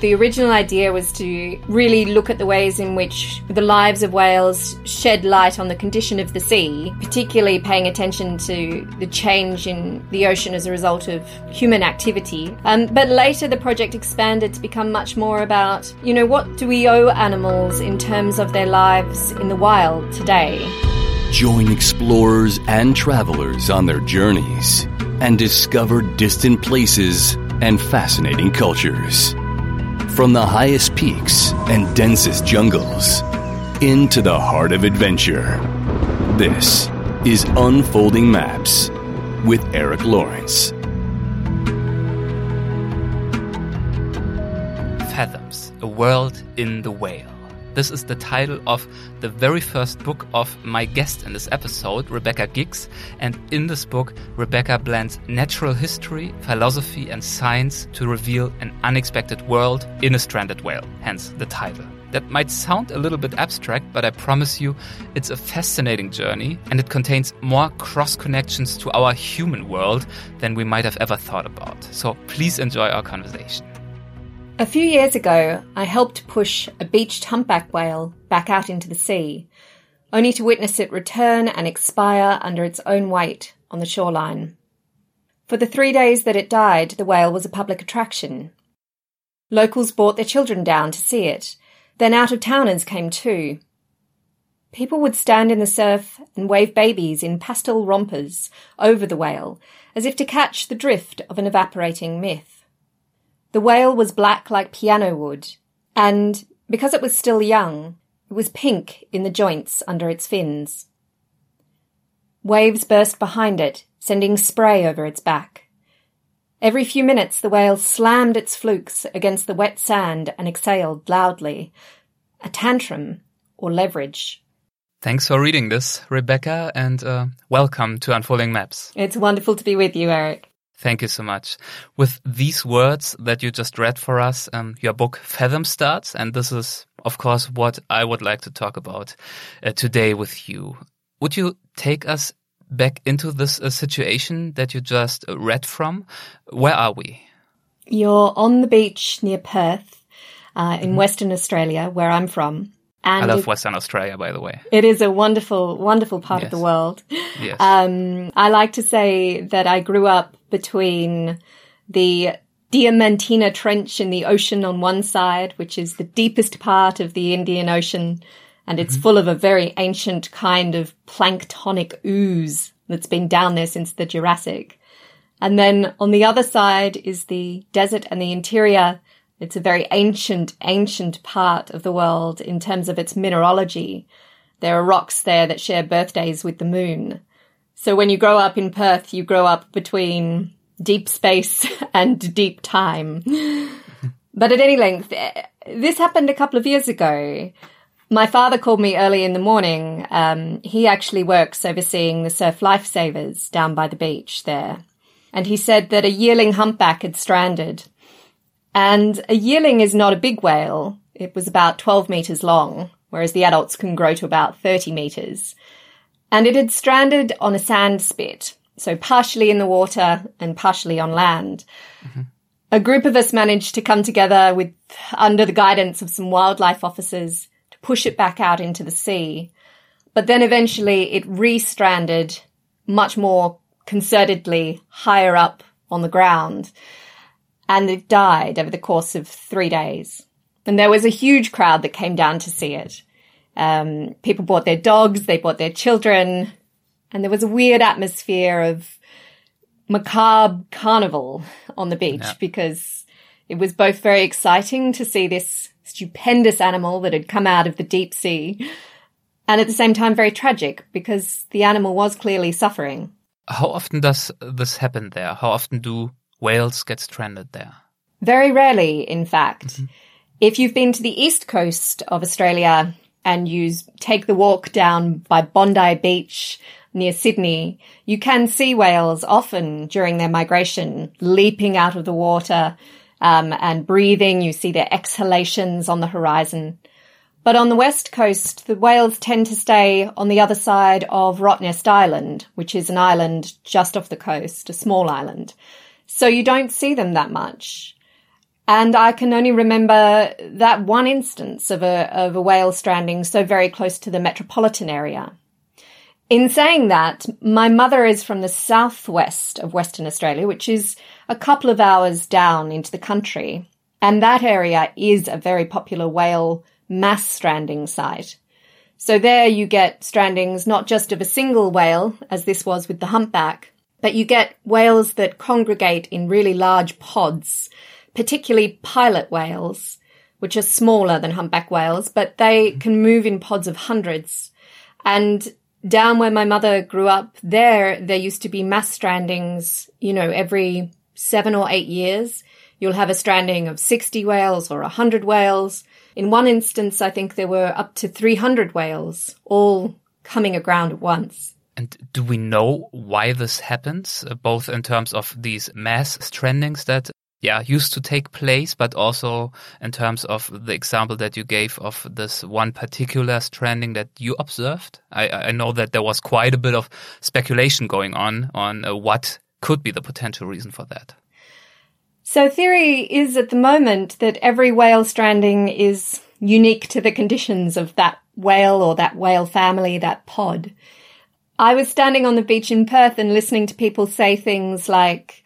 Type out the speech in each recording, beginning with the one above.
The original idea was to really look at the ways in which the lives of whales shed light on the condition of the sea, particularly paying attention to the change in the ocean as a result of human activity. Um, but later the project expanded to become much more about, you know, what do we owe animals in terms of their lives in the wild today? Join explorers and travelers on their journeys and discover distant places and fascinating cultures. From the highest peaks and densest jungles into the heart of adventure. This is Unfolding Maps with Eric Lawrence. Fathoms, a world in the whale. This is the title of the very first book of my guest in this episode, Rebecca Giggs. And in this book, Rebecca blends natural history, philosophy, and science to reveal an unexpected world in a stranded whale, hence the title. That might sound a little bit abstract, but I promise you it's a fascinating journey and it contains more cross connections to our human world than we might have ever thought about. So please enjoy our conversation. A few years ago, I helped push a beached humpback whale back out into the sea, only to witness it return and expire under its own weight on the shoreline. For the three days that it died, the whale was a public attraction. Locals brought their children down to see it, then out of towners came too. People would stand in the surf and wave babies in pastel rompers over the whale, as if to catch the drift of an evaporating myth. The whale was black like piano wood, and because it was still young, it was pink in the joints under its fins. Waves burst behind it, sending spray over its back. Every few minutes, the whale slammed its flukes against the wet sand and exhaled loudly. A tantrum or leverage. Thanks for reading this, Rebecca, and uh, welcome to Unfolding Maps. It's wonderful to be with you, Eric. Thank you so much. With these words that you just read for us, um, your book Fathom starts, and this is, of course, what I would like to talk about uh, today with you. Would you take us back into this uh, situation that you just uh, read from? Where are we? You're on the beach near Perth uh, in mm. Western Australia, where I'm from. And I love Western Australia, by the way. It is a wonderful, wonderful part yes. of the world. Yes. Um, I like to say that I grew up between the Diamantina Trench in the ocean on one side, which is the deepest part of the Indian Ocean, and it's mm-hmm. full of a very ancient kind of planktonic ooze that's been down there since the Jurassic. And then on the other side is the desert and the interior it's a very ancient, ancient part of the world in terms of its mineralogy. There are rocks there that share birthdays with the moon. So when you grow up in Perth, you grow up between deep space and deep time. but at any length, eh, this happened a couple of years ago. My father called me early in the morning. Um, he actually works overseeing the surf lifesavers down by the beach there. And he said that a yearling humpback had stranded and a yearling is not a big whale. It was about 12 meters long, whereas the adults can grow to about 30 meters. And it had stranded on a sand spit, so partially in the water and partially on land. Mm-hmm. A group of us managed to come together with, under the guidance of some wildlife officers to push it back out into the sea. But then eventually it re-stranded much more concertedly higher up on the ground and it died over the course of three days. And there was a huge crowd that came down to see it. Um, people brought their dogs, they brought their children, and there was a weird atmosphere of macabre carnival on the beach yeah. because it was both very exciting to see this stupendous animal that had come out of the deep sea and at the same time very tragic because the animal was clearly suffering. How often does this happen there? How often do whales get stranded there? Very rarely, in fact. Mm-hmm. If you've been to the east coast of Australia and you take the walk down by Bondi Beach near Sydney, you can see whales often during their migration leaping out of the water um, and breathing. You see their exhalations on the horizon. But on the west coast, the whales tend to stay on the other side of Rottnest Island, which is an island just off the coast, a small island. So you don't see them that much. And I can only remember that one instance of a, of a whale stranding so very close to the metropolitan area. In saying that, my mother is from the southwest of Western Australia, which is a couple of hours down into the country. And that area is a very popular whale mass stranding site. So there you get strandings not just of a single whale, as this was with the humpback, but you get whales that congregate in really large pods particularly pilot whales, which are smaller than humpback whales, but they mm-hmm. can move in pods of hundreds. And down where my mother grew up, there, there used to be mass strandings, you know, every seven or eight years. You'll have a stranding of 60 whales or 100 whales. In one instance, I think there were up to 300 whales all coming aground at once. And do we know why this happens, uh, both in terms of these mass strandings that yeah used to take place but also in terms of the example that you gave of this one particular stranding that you observed? I, I know that there was quite a bit of speculation going on on uh, what could be the potential reason for that. So theory is at the moment that every whale stranding is unique to the conditions of that whale or that whale family that pod i was standing on the beach in perth and listening to people say things like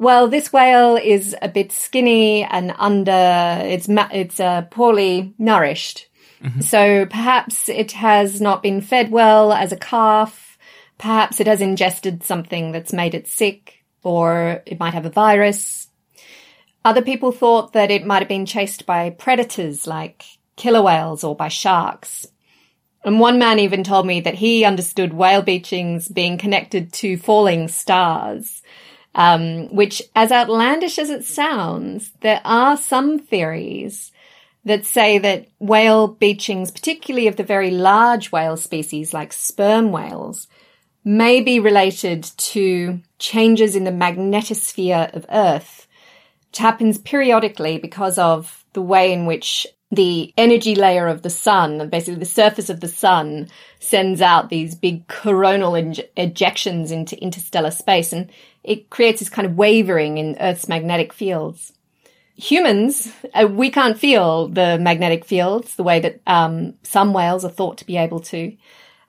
well, this whale is a bit skinny and under, it's, it's uh, poorly nourished. Mm-hmm. So perhaps it has not been fed well as a calf. Perhaps it has ingested something that's made it sick or it might have a virus. Other people thought that it might have been chased by predators like killer whales or by sharks. And one man even told me that he understood whale beachings being connected to falling stars um, which, as outlandish as it sounds, there are some theories that say that whale beachings, particularly of the very large whale species like sperm whales, may be related to changes in the magnetosphere of Earth, which happens periodically because of the way in which the energy layer of the sun, basically the surface of the sun, sends out these big coronal ejections into interstellar space. And it creates this kind of wavering in Earth's magnetic fields. Humans, uh, we can't feel the magnetic fields the way that um, some whales are thought to be able to.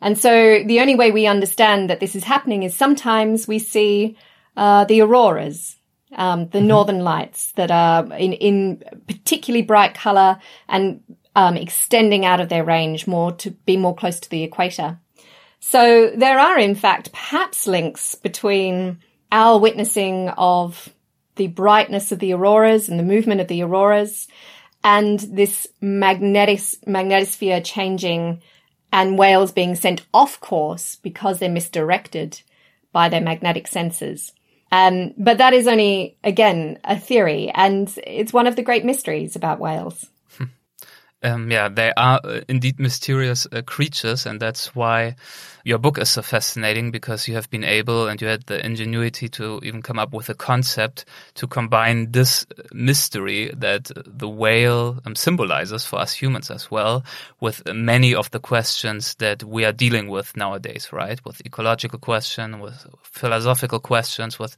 And so the only way we understand that this is happening is sometimes we see uh, the auroras, um, the mm-hmm. northern lights that are in, in particularly bright color and um, extending out of their range more to be more close to the equator. So there are, in fact, perhaps links between our witnessing of the brightness of the auroras and the movement of the auroras and this magnetic magnetosphere changing and whales being sent off course because they're misdirected by their magnetic sensors. Um, but that is only, again, a theory, and it's one of the great mysteries about whales. Um, yeah, they are uh, indeed mysterious uh, creatures, and that's why your book is so fascinating because you have been able and you had the ingenuity to even come up with a concept to combine this mystery that the whale um, symbolizes for us humans as well with many of the questions that we are dealing with nowadays, right? With ecological questions, with philosophical questions, with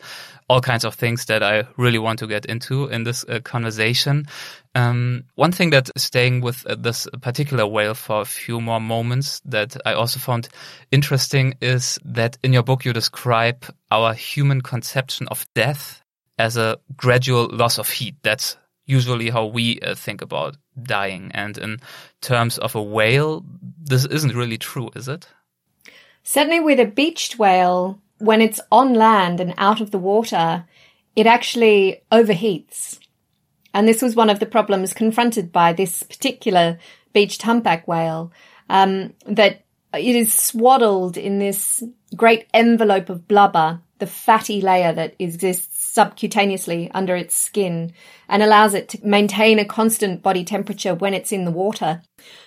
all kinds of things that I really want to get into in this uh, conversation. Um, one thing that staying with uh, this particular whale for a few more moments that I also found interesting is that in your book you describe our human conception of death as a gradual loss of heat. That's usually how we uh, think about dying. And in terms of a whale, this isn't really true, is it? Certainly with a beached whale, when it's on land and out of the water, it actually overheats. And this was one of the problems confronted by this particular beached humpback whale, um, that it is swaddled in this great envelope of blubber, the fatty layer that exists subcutaneously under its skin and allows it to maintain a constant body temperature when it's in the water.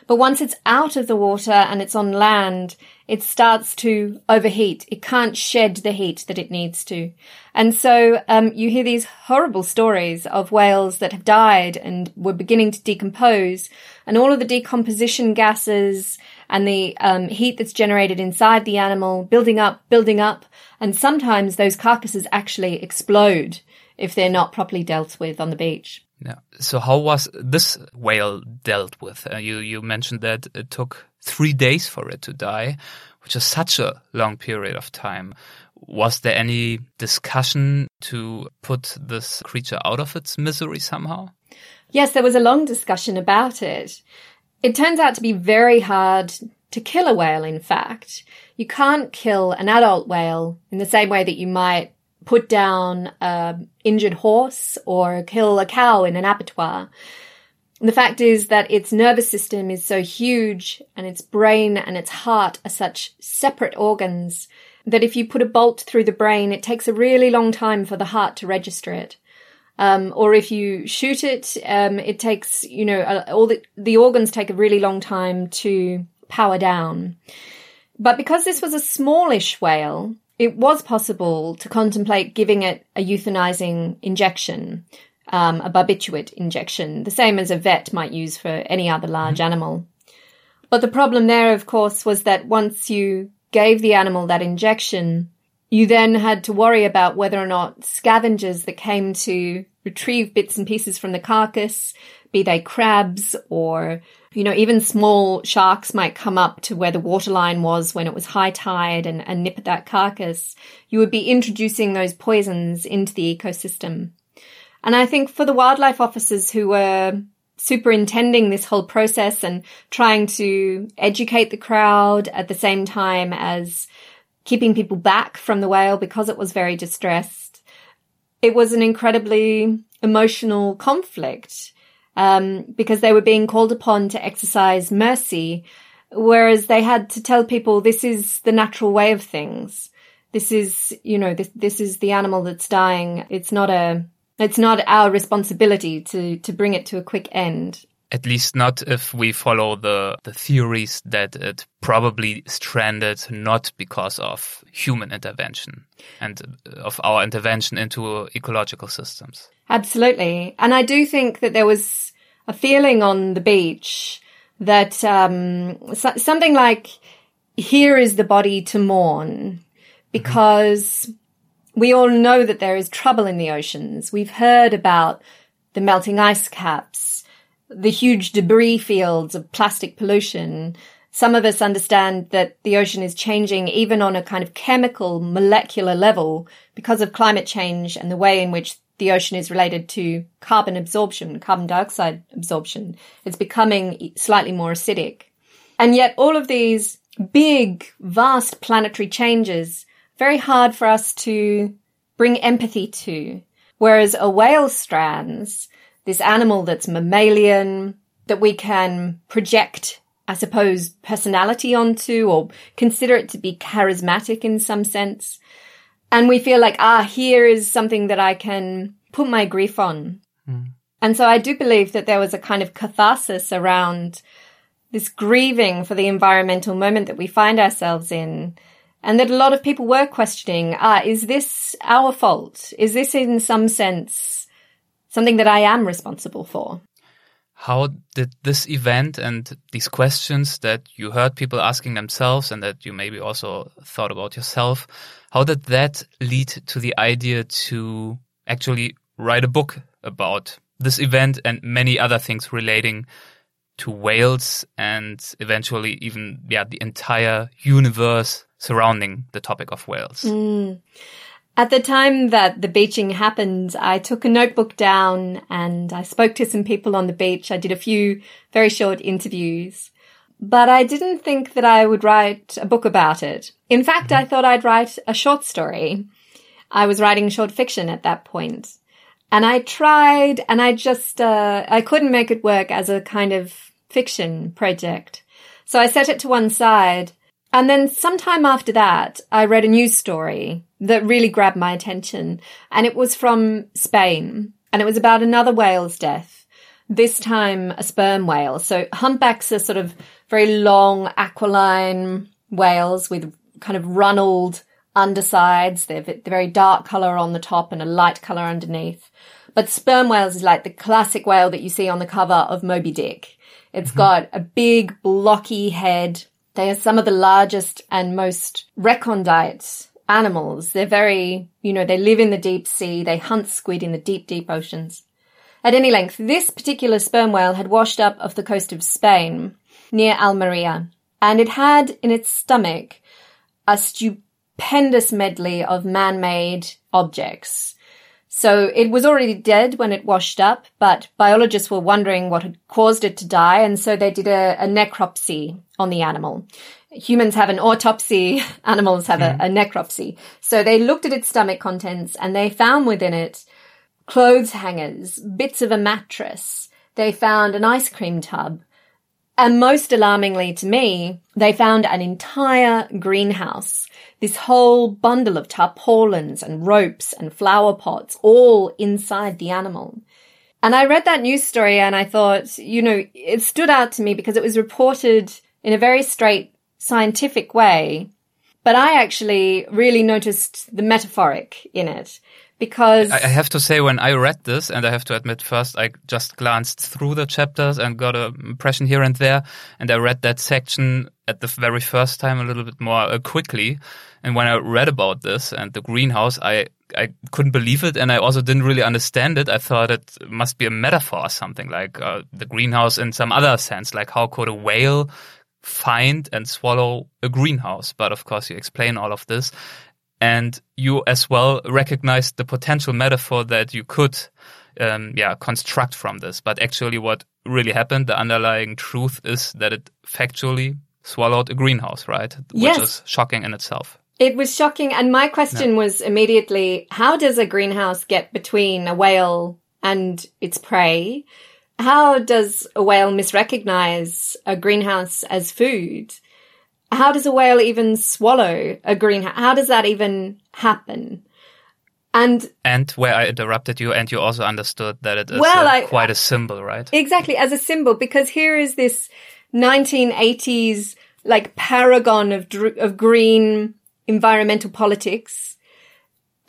But once it's out of the water and it's on land, it starts to overheat. It can't shed the heat that it needs to. And so um, you hear these horrible stories of whales that have died and were beginning to decompose, and all of the decomposition gases and the um, heat that's generated inside the animal building up, building up, and sometimes those carcasses actually explode if they're not properly dealt with on the beach. Yeah. So how was this whale dealt with? Uh, you you mentioned that it took three days for it to die, which is such a long period of time. Was there any discussion to put this creature out of its misery somehow? Yes, there was a long discussion about it. It turns out to be very hard to kill a whale, in fact. You can't kill an adult whale in the same way that you might put down an injured horse or kill a cow in an abattoir. The fact is that its nervous system is so huge and its brain and its heart are such separate organs that if you put a bolt through the brain, it takes a really long time for the heart to register it. Um, or if you shoot it, um, it takes, you know, all the, the organs take a really long time to power down. But because this was a smallish whale, it was possible to contemplate giving it a euthanizing injection, um, a barbiturate injection, the same as a vet might use for any other large mm-hmm. animal. But the problem there, of course, was that once you gave the animal that injection, you then had to worry about whether or not scavengers that came to retrieve bits and pieces from the carcass, be they crabs or, you know, even small sharks might come up to where the waterline was when it was high tide and, and nip at that carcass. You would be introducing those poisons into the ecosystem. And I think for the wildlife officers who were superintending this whole process and trying to educate the crowd at the same time as keeping people back from the whale because it was very distressed. It was an incredibly emotional conflict um, because they were being called upon to exercise mercy, whereas they had to tell people this is the natural way of things. This is, you know, this this is the animal that's dying. It's not a it's not our responsibility to, to bring it to a quick end. At least not if we follow the, the theories that it probably stranded not because of human intervention and of our intervention into ecological systems. Absolutely. And I do think that there was a feeling on the beach that um, so, something like, here is the body to mourn because we all know that there is trouble in the oceans. We've heard about the melting ice caps, the huge debris fields of plastic pollution. Some of us understand that the ocean is changing even on a kind of chemical molecular level because of climate change and the way in which the ocean is related to carbon absorption, carbon dioxide absorption. It's becoming slightly more acidic. And yet all of these big, vast planetary changes very hard for us to bring empathy to. Whereas a whale strands, this animal that's mammalian, that we can project, I suppose, personality onto or consider it to be charismatic in some sense. And we feel like, ah, here is something that I can put my grief on. Mm. And so I do believe that there was a kind of catharsis around this grieving for the environmental moment that we find ourselves in and that a lot of people were questioning, ah, is this our fault? Is this in some sense something that I am responsible for? How did this event and these questions that you heard people asking themselves and that you maybe also thought about yourself, how did that lead to the idea to actually write a book about this event and many other things relating to whales and eventually even yeah the entire universe surrounding the topic of whales. Mm. At the time that the beaching happened, I took a notebook down and I spoke to some people on the beach. I did a few very short interviews, but I didn't think that I would write a book about it. In fact. I thought I'd write a short story. I was writing short fiction at that point. And I tried and I just, uh, I couldn't make it work as a kind of fiction project. So I set it to one side and then sometime after that, I read a news story that really grabbed my attention. And it was from Spain. And it was about another whale's death. This time a sperm whale. So humpbacks are sort of very long aquiline whales with kind of runneled undersides. They're, they're very dark color on the top and a light color underneath. But sperm whales is like the classic whale that you see on the cover of Moby Dick. It's mm-hmm. got a big blocky head they are some of the largest and most recondite animals. They're very, you know, they live in the deep sea. They hunt squid in the deep, deep oceans. At any length, this particular sperm whale had washed up off the coast of Spain near Almeria, and it had in its stomach a stupendous medley of man-made objects. So it was already dead when it washed up, but biologists were wondering what had caused it to die, and so they did a, a necropsy on the animal. Humans have an autopsy, animals have a, hmm. a necropsy. So they looked at its stomach contents and they found within it clothes hangers, bits of a mattress. They found an ice cream tub. And most alarmingly to me, they found an entire greenhouse. This whole bundle of tarpaulins and ropes and flower pots all inside the animal. And I read that news story and I thought, you know, it stood out to me because it was reported in a very straight scientific way. But I actually really noticed the metaphoric in it because I have to say when I read this, and I have to admit first I just glanced through the chapters and got an impression here and there, and I read that section at the very first time a little bit more uh, quickly. And when I read about this and the greenhouse, I I couldn't believe it, and I also didn't really understand it. I thought it must be a metaphor or something like uh, the greenhouse in some other sense, like how could a whale find and swallow a greenhouse? But of course, you explain all of this and you as well recognized the potential metaphor that you could um, yeah construct from this. But actually what really happened the underlying truth is that it factually swallowed a greenhouse right? Yes. which is shocking in itself. It was shocking. And my question yeah. was immediately how does a greenhouse get between a whale and its prey? How does a whale misrecognize a greenhouse as food how does a whale even swallow a greenhouse? How does that even happen? And and where I interrupted you, and you also understood that it is well, a, I, quite a symbol, right? Exactly, as a symbol, because here is this 1980s like paragon of of green environmental politics,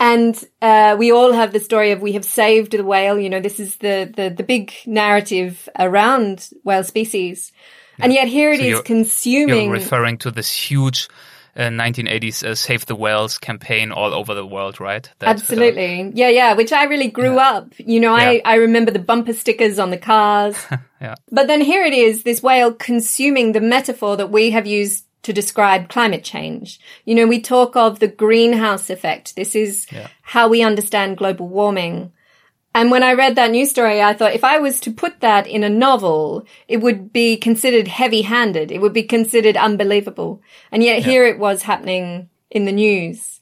and uh, we all have the story of we have saved the whale. You know, this is the the the big narrative around whale species. And yet here it so is consuming. You're referring to this huge uh, 1980s uh, Save the Whales campaign all over the world, right? That, Absolutely. Uh, yeah, yeah, which I really grew yeah. up. You know, I. I remember the bumper stickers on the cars. yeah. But then here it is, this whale consuming the metaphor that we have used to describe climate change. You know, we talk of the greenhouse effect. This is yeah. how we understand global warming. And when I read that news story, I thought if I was to put that in a novel, it would be considered heavy handed. It would be considered unbelievable. And yet yeah. here it was happening in the news.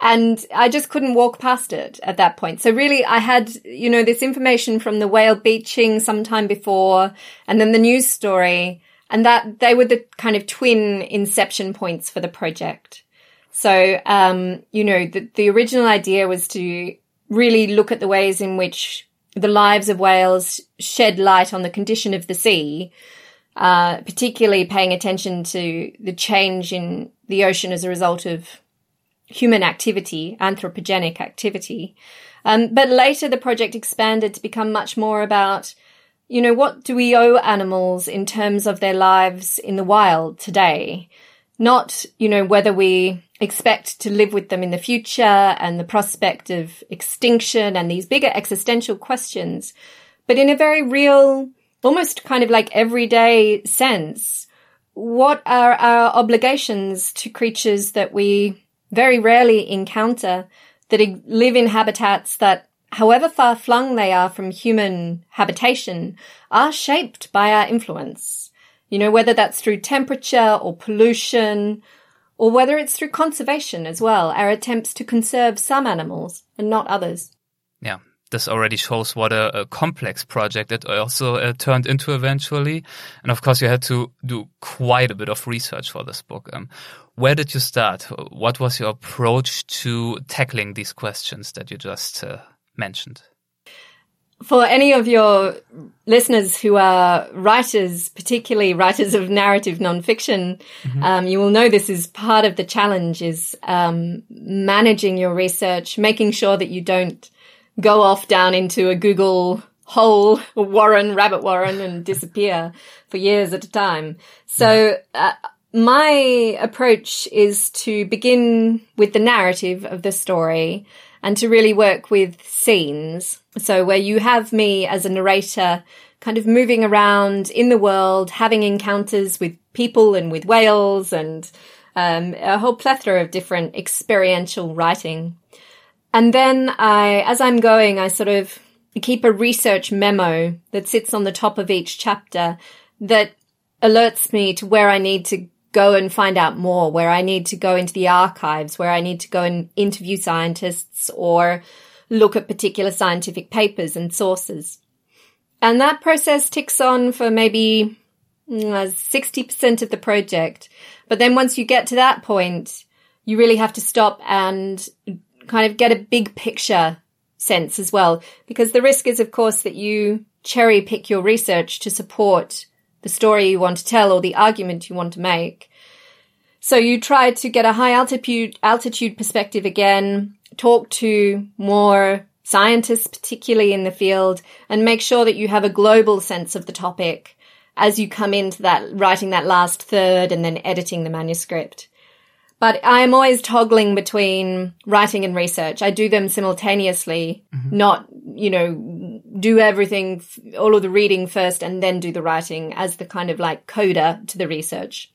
And I just couldn't walk past it at that point. So really I had, you know, this information from the whale beaching sometime before and then the news story and that they were the kind of twin inception points for the project. So, um, you know, the, the original idea was to really look at the ways in which the lives of whales shed light on the condition of the sea, uh, particularly paying attention to the change in the ocean as a result of human activity, anthropogenic activity. Um, but later the project expanded to become much more about, you know, what do we owe animals in terms of their lives in the wild today? Not, you know, whether we expect to live with them in the future and the prospect of extinction and these bigger existential questions, but in a very real, almost kind of like everyday sense. What are our obligations to creatures that we very rarely encounter that live in habitats that however far flung they are from human habitation are shaped by our influence? You know, whether that's through temperature or pollution or whether it's through conservation as well, our attempts to conserve some animals and not others. Yeah, this already shows what a, a complex project it also uh, turned into eventually. And of course, you had to do quite a bit of research for this book. Um, where did you start? What was your approach to tackling these questions that you just uh, mentioned? For any of your listeners who are writers, particularly writers of narrative nonfiction, mm-hmm. um, you will know this is part of the challenge is um, managing your research, making sure that you don't go off down into a Google hole, warren, rabbit warren, and disappear for years at a time. So. Uh, my approach is to begin with the narrative of the story and to really work with scenes. So where you have me as a narrator kind of moving around in the world, having encounters with people and with whales and um, a whole plethora of different experiential writing. And then I, as I'm going, I sort of keep a research memo that sits on the top of each chapter that alerts me to where I need to go and find out more, where I need to go into the archives, where I need to go and interview scientists or look at particular scientific papers and sources. And that process ticks on for maybe 60% mm, of the project. But then once you get to that point, you really have to stop and kind of get a big picture sense as well. Because the risk is, of course, that you cherry pick your research to support the story you want to tell or the argument you want to make. So you try to get a high altitude, altitude perspective again, talk to more scientists, particularly in the field, and make sure that you have a global sense of the topic as you come into that, writing that last third and then editing the manuscript. But I am always toggling between writing and research. I do them simultaneously, mm-hmm. not, you know, do everything, all of the reading first and then do the writing as the kind of like coda to the research.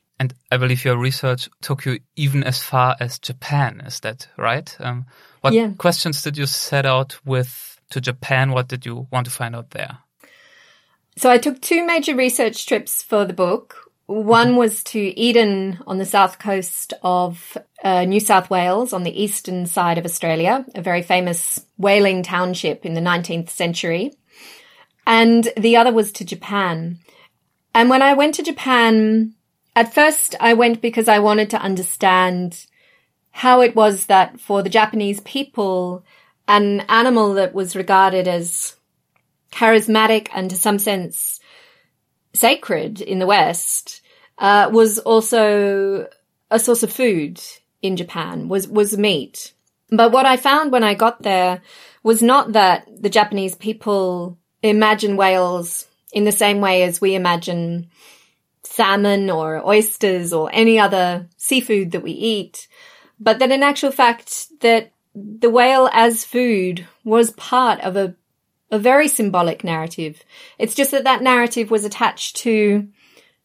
I believe your research took you even as far as Japan. Is that right? Um, what yeah. questions did you set out with to Japan? What did you want to find out there? So I took two major research trips for the book. One was to Eden on the south coast of uh, New South Wales on the eastern side of Australia, a very famous whaling township in the 19th century. And the other was to Japan. And when I went to Japan, at first I went because I wanted to understand how it was that for the Japanese people, an animal that was regarded as charismatic and to some sense sacred in the West, uh, was also a source of food in Japan, was, was meat. But what I found when I got there was not that the Japanese people imagine whales in the same way as we imagine salmon or oysters or any other seafood that we eat, but that in actual fact that the whale as food was part of a a very symbolic narrative. It's just that that narrative was attached to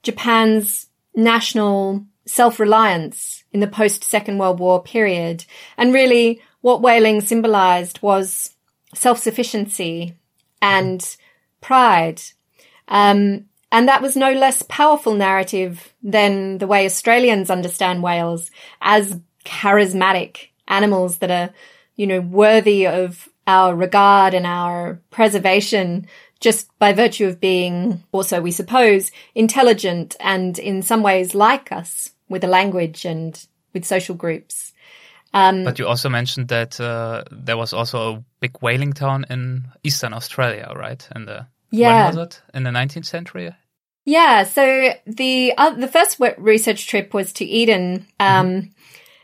Japan's national self-reliance in the post-Second World War period. And really what whaling symbolized was self-sufficiency and pride. Um, and that was no less powerful narrative than the way Australians understand whales as charismatic animals that are, you know, worthy of our regard and our preservation just by virtue of being also, we suppose, intelligent and in some ways like us with a language and with social groups. Um, but you also mentioned that uh, there was also a big whaling town in eastern Australia, right? In the yeah. when was it? In the 19th century? Yeah. So the uh, the first research trip was to Eden, um, mm-hmm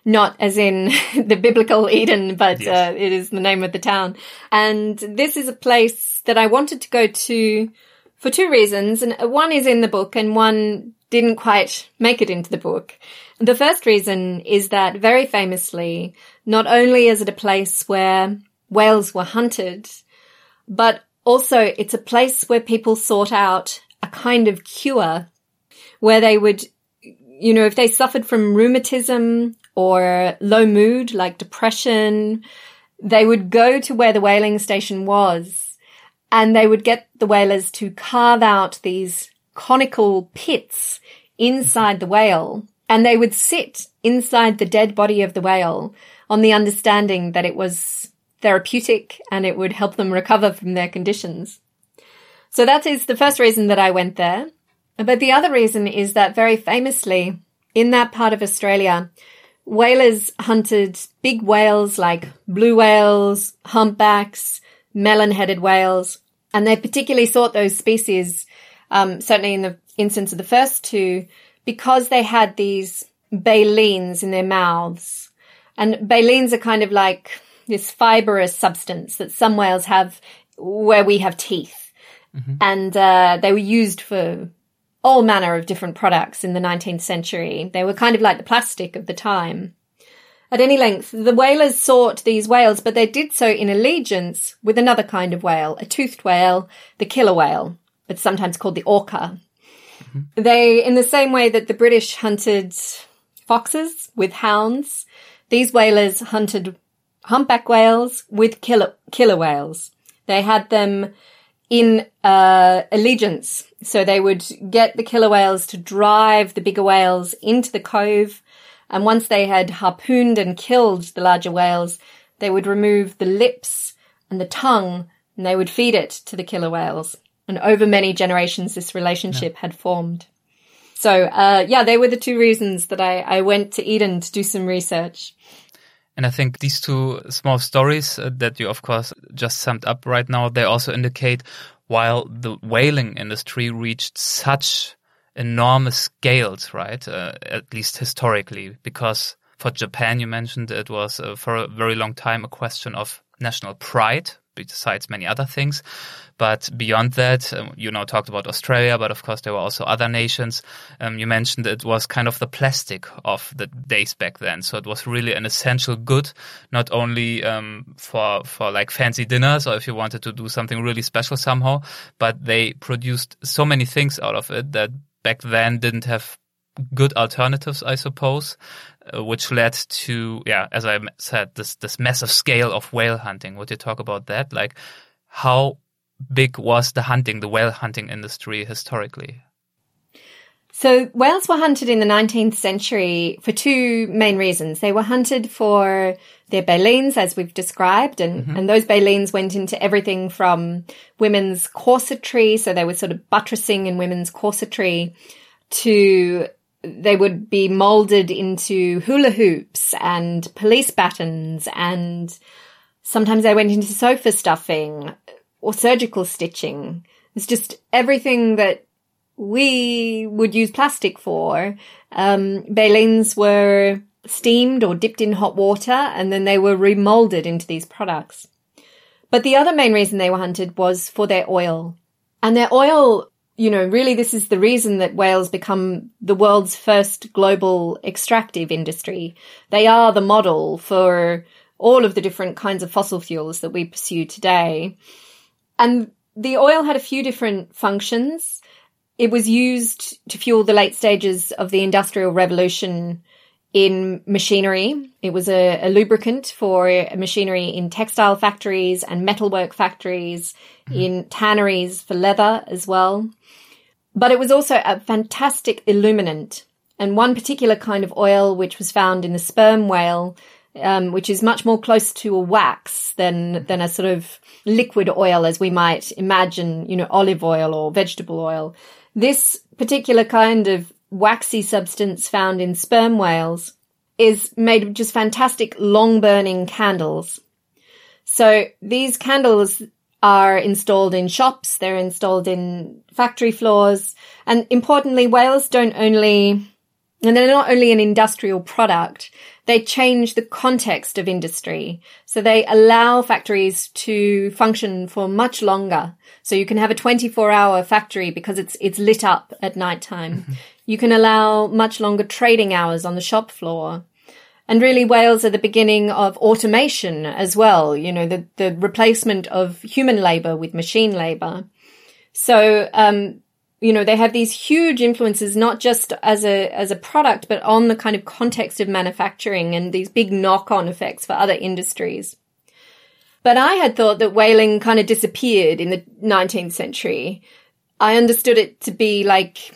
not as in the biblical Eden, but yes. uh, it is the name of the town. And this is a place that I wanted to go to for two reasons. And one is in the book and one didn't quite make it into the book. The first reason is that very famously, not only is it a place where whales were hunted, but also it's a place where people sought out a kind of cure where they would you know, if they suffered from rheumatism or low mood, like depression, they would go to where the whaling station was and they would get the whalers to carve out these conical pits inside the whale and they would sit inside the dead body of the whale on the understanding that it was therapeutic and it would help them recover from their conditions. So that is the first reason that I went there. But the other reason is that very famously in that part of Australia, whalers hunted big whales like blue whales, humpbacks, melon-headed whales, and they particularly sought those species, um, certainly in the instance of the first two, because they had these baleens in their mouths. And baleens are kind of like this fibrous substance that some whales have where we have teeth. Mm-hmm. And uh, they were used for all manner of different products in the 19th century. They were kind of like the plastic of the time. at any length. The whalers sought these whales, but they did so in allegiance with another kind of whale, a toothed whale, the killer whale. It's sometimes called the orca. Mm-hmm. They, in the same way that the British hunted foxes with hounds, these whalers hunted humpback whales with killer, killer whales. They had them in uh, allegiance. So they would get the killer whales to drive the bigger whales into the cove. And once they had harpooned and killed the larger whales, they would remove the lips and the tongue and they would feed it to the killer whales. And over many generations, this relationship yeah. had formed. So, uh, yeah, they were the two reasons that I, I went to Eden to do some research. And I think these two small stories uh, that you, of course, just summed up right now, they also indicate while the whaling industry reached such enormous scales, right? Uh, at least historically, because for Japan, you mentioned it was uh, for a very long time a question of national pride besides many other things. But beyond that, um, you know, talked about Australia, but of course there were also other nations. Um, you mentioned it was kind of the plastic of the days back then. So it was really an essential good, not only um, for for like fancy dinners or if you wanted to do something really special somehow, but they produced so many things out of it that back then didn't have good alternatives, I suppose, uh, which led to, yeah, as I said, this, this massive scale of whale hunting. Would you talk about that? Like how big was the hunting, the whale hunting industry historically? So whales were hunted in the 19th century for two main reasons. They were hunted for their baleens, as we've described, and, mm-hmm. and those baleens went into everything from women's corsetry, so they were sort of buttressing in women's corsetry, to they would be molded into hula hoops and police batons and sometimes they went into sofa stuffing or surgical stitching. It's just everything that we would use plastic for. Um, were steamed or dipped in hot water and then they were remolded into these products. But the other main reason they were hunted was for their oil. And their oil you know, really this is the reason that whales become the world's first global extractive industry. They are the model for all of the different kinds of fossil fuels that we pursue today. And the oil had a few different functions. It was used to fuel the late stages of the industrial revolution in machinery. It was a, a lubricant for machinery in textile factories and metalwork factories, mm-hmm. in tanneries for leather as well. But it was also a fantastic illuminant. And one particular kind of oil, which was found in the sperm whale, um, which is much more close to a wax than than a sort of liquid oil as we might imagine, you know, olive oil or vegetable oil. This particular kind of waxy substance found in sperm whales is made of just fantastic long burning candles. So these candles are installed in shops, they're installed in factory floors, and importantly, whales don't only, and they're not only an industrial product, they change the context of industry. So they allow factories to function for much longer. So you can have a 24 hour factory because it's, it's lit up at nighttime. Mm-hmm. You can allow much longer trading hours on the shop floor. And really whales are the beginning of automation as well, you know, the, the replacement of human labor with machine labor. So, um, you know, they have these huge influences, not just as a, as a product, but on the kind of context of manufacturing and these big knock on effects for other industries. But I had thought that whaling kind of disappeared in the 19th century. I understood it to be like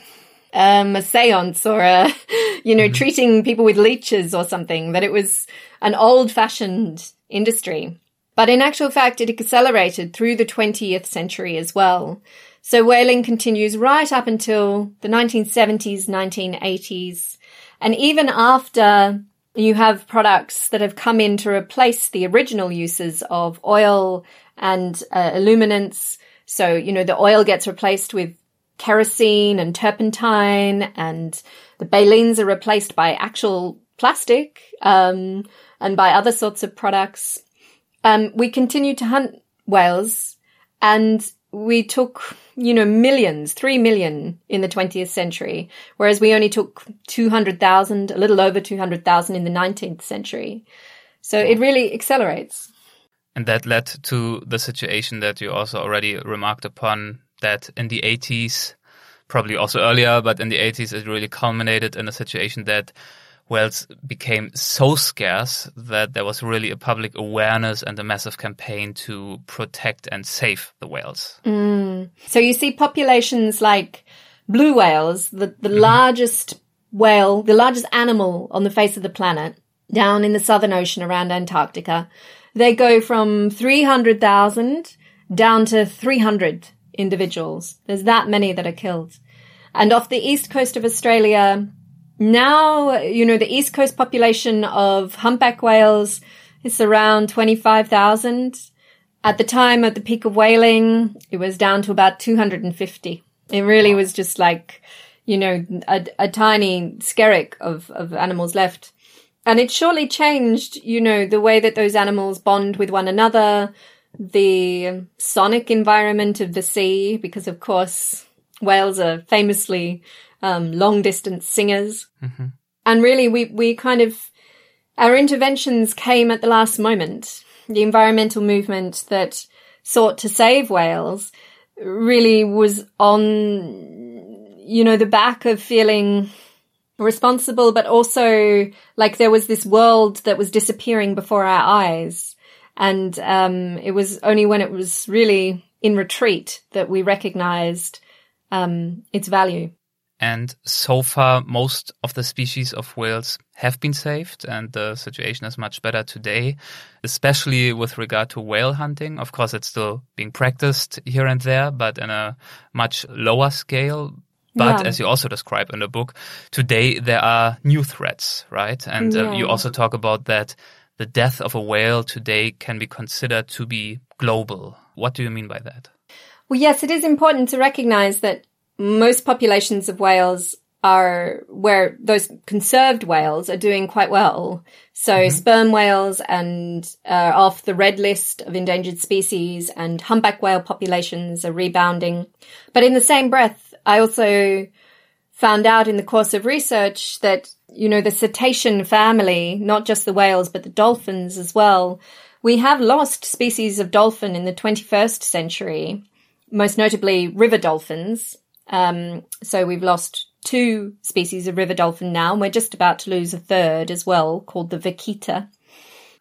um, a seance or a, you know, mm-hmm. treating people with leeches or something, that it was an old fashioned industry. But in actual fact, it accelerated through the 20th century as well. So whaling continues right up until the 1970s, 1980s. And even after you have products that have come in to replace the original uses of oil and uh, illuminants. So, you know, the oil gets replaced with kerosene and turpentine and the baleens are replaced by actual plastic, um, and by other sorts of products. Um, we continue to hunt whales and we took, you know, millions, three million in the 20th century, whereas we only took 200,000, a little over 200,000 in the 19th century. So it really accelerates. And that led to the situation that you also already remarked upon that in the 80s, probably also earlier, but in the 80s, it really culminated in a situation that whales became so scarce that there was really a public awareness and a massive campaign to protect and save the whales. Mm. So you see populations like blue whales, the, the mm-hmm. largest whale, the largest animal on the face of the planet, down in the Southern Ocean around Antarctica. They go from 300,000 down to 300 individuals. There's that many that are killed. And off the east coast of Australia, now, you know, the East Coast population of humpback whales is around 25,000. At the time of the peak of whaling, it was down to about 250. It really was just like, you know, a, a tiny skerrick of, of animals left. And it surely changed, you know, the way that those animals bond with one another, the sonic environment of the sea, because of course, whales are famously um, long distance singers. Mm-hmm. And really, we, we kind of, our interventions came at the last moment. The environmental movement that sought to save whales really was on, you know, the back of feeling responsible, but also like there was this world that was disappearing before our eyes. And um, it was only when it was really in retreat that we recognized um, its value. And so far, most of the species of whales have been saved, and the situation is much better today, especially with regard to whale hunting. Of course, it's still being practiced here and there, but in a much lower scale. But yeah. as you also describe in the book, today there are new threats, right? And yeah. uh, you also talk about that the death of a whale today can be considered to be global. What do you mean by that? Well, yes, it is important to recognize that most populations of whales are where those conserved whales are doing quite well. So mm-hmm. sperm whales and uh, off the red list of endangered species and humpback whale populations are rebounding. But in the same breath, I also found out in the course of research that, you know, the cetacean family, not just the whales, but the dolphins as well, we have lost species of dolphin in the 21st century, most notably river dolphins. Um, so we've lost two species of river dolphin now, and we're just about to lose a third as well, called the vaquita.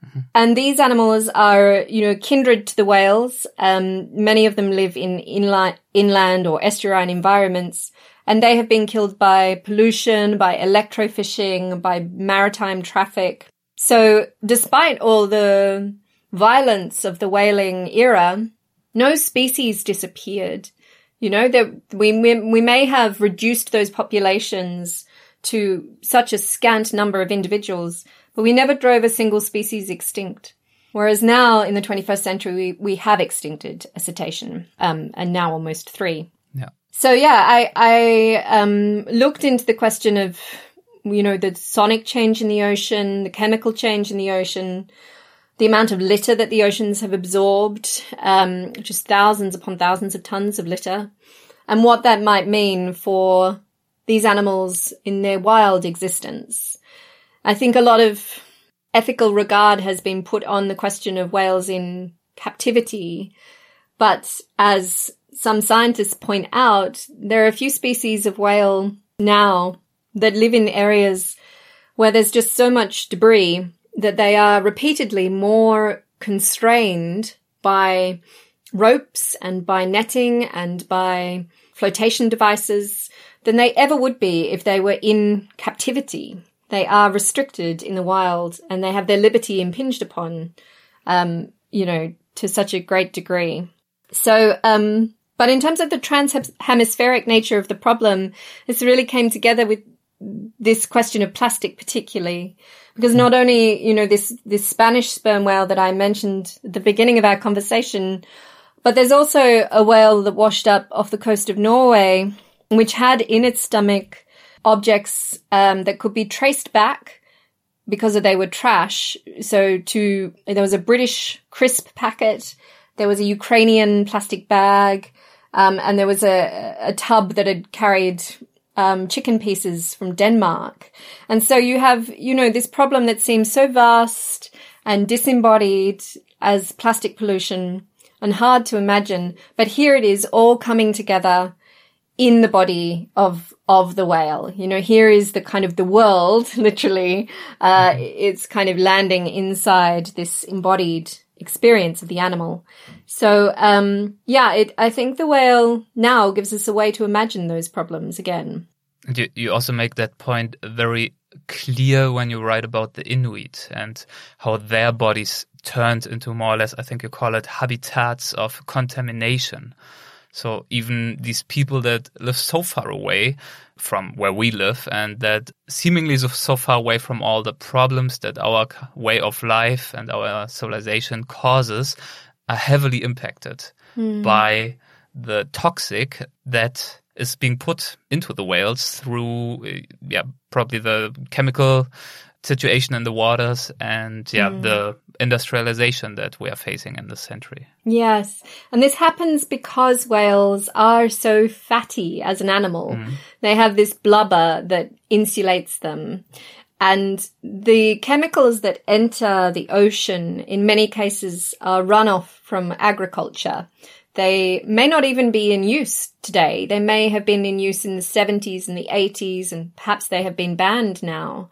Mm-hmm. And these animals are, you know, kindred to the whales. Um, many of them live in inli- inland or estuarine environments, and they have been killed by pollution, by electrofishing, by maritime traffic. So despite all the violence of the whaling era, no species disappeared. You know, that we, we may have reduced those populations to such a scant number of individuals, but we never drove a single species extinct. Whereas now in the 21st century, we, we have extincted a cetacean, um, and now almost three. So yeah, I, I, um, looked into the question of, you know, the sonic change in the ocean, the chemical change in the ocean, the amount of litter that the oceans have absorbed, um, just thousands upon thousands of tons of litter, and what that might mean for these animals in their wild existence. I think a lot of ethical regard has been put on the question of whales in captivity, but as some scientists point out, there are a few species of whale now that live in areas where there's just so much debris that they are repeatedly more constrained by ropes and by netting and by flotation devices than they ever would be if they were in captivity. They are restricted in the wild and they have their liberty impinged upon, um, you know, to such a great degree. So, um, but in terms of the transhemispheric nature of the problem, this really came together with this question of plastic particularly. Because not only you know this this Spanish sperm whale that I mentioned at the beginning of our conversation, but there's also a whale that washed up off the coast of Norway, which had in its stomach objects um, that could be traced back because they were trash. So to there was a British crisp packet, there was a Ukrainian plastic bag, Um, and there was a, a tub that had carried um, chicken pieces from Denmark. And so you have, you know, this problem that seems so vast and disembodied as plastic pollution and hard to imagine. But here it is all coming together in the body of of the whale. You know, here is the kind of the world, literally. Uh, it's kind of landing inside this embodied experience of the animal. So, um, yeah, it, I think the whale now gives us a way to imagine those problems again. You, you also make that point very clear when you write about the Inuit and how their bodies turned into more or less, I think you call it habitats of contamination. So even these people that live so far away from where we live and that seemingly so, so far away from all the problems that our way of life and our civilization causes are heavily impacted mm. by the toxic that is being put into the whales through, yeah, probably the chemical situation in the waters and yeah mm. the industrialization that we are facing in this century yes and this happens because whales are so fatty as an animal mm. they have this blubber that insulates them and the chemicals that enter the ocean in many cases are runoff from agriculture they may not even be in use today. They may have been in use in the 70s and the 80s, and perhaps they have been banned now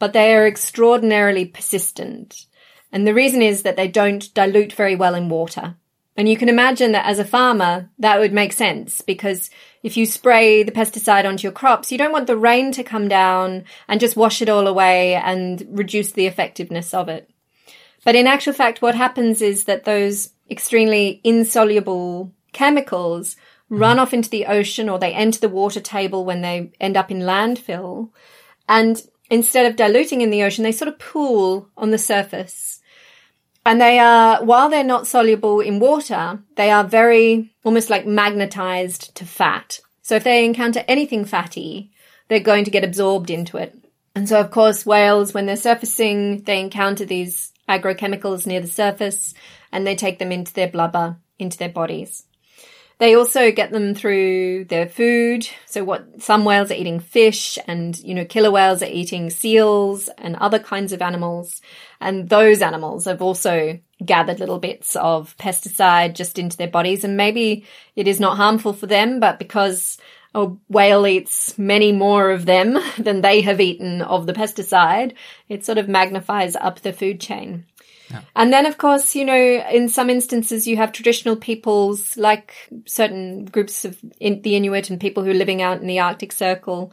but they are extraordinarily persistent. And the reason is that they don't dilute very well in water. And you can imagine that as a farmer, that would make sense because if you spray the pesticide onto your crops, you don't want the rain to come down and just wash it all away and reduce the effectiveness of it. But in actual fact, what happens is that those extremely insoluble chemicals run off into the ocean or they enter the water table when they end up in landfill. And instead of diluting in the ocean, they sort of pool on the surface. And they are, while they're not soluble in water, they are very almost like magnetized to fat. So if they encounter anything fatty, they're going to get absorbed into it. And so, of course, whales, when they're surfacing, they encounter these agrochemicals near the surface and they take them into their blubber, into their bodies. They also get them through their food. So what some whales are eating fish and, you know, killer whales are eating seals and other kinds of animals. And those animals have also gathered little bits of pesticide just into their bodies. And maybe it is not harmful for them, but because a whale eats many more of them than they have eaten of the pesticide, it sort of magnifies up the food chain. And then, of course, you know, in some instances, you have traditional peoples like certain groups of in, the Inuit and people who are living out in the Arctic Circle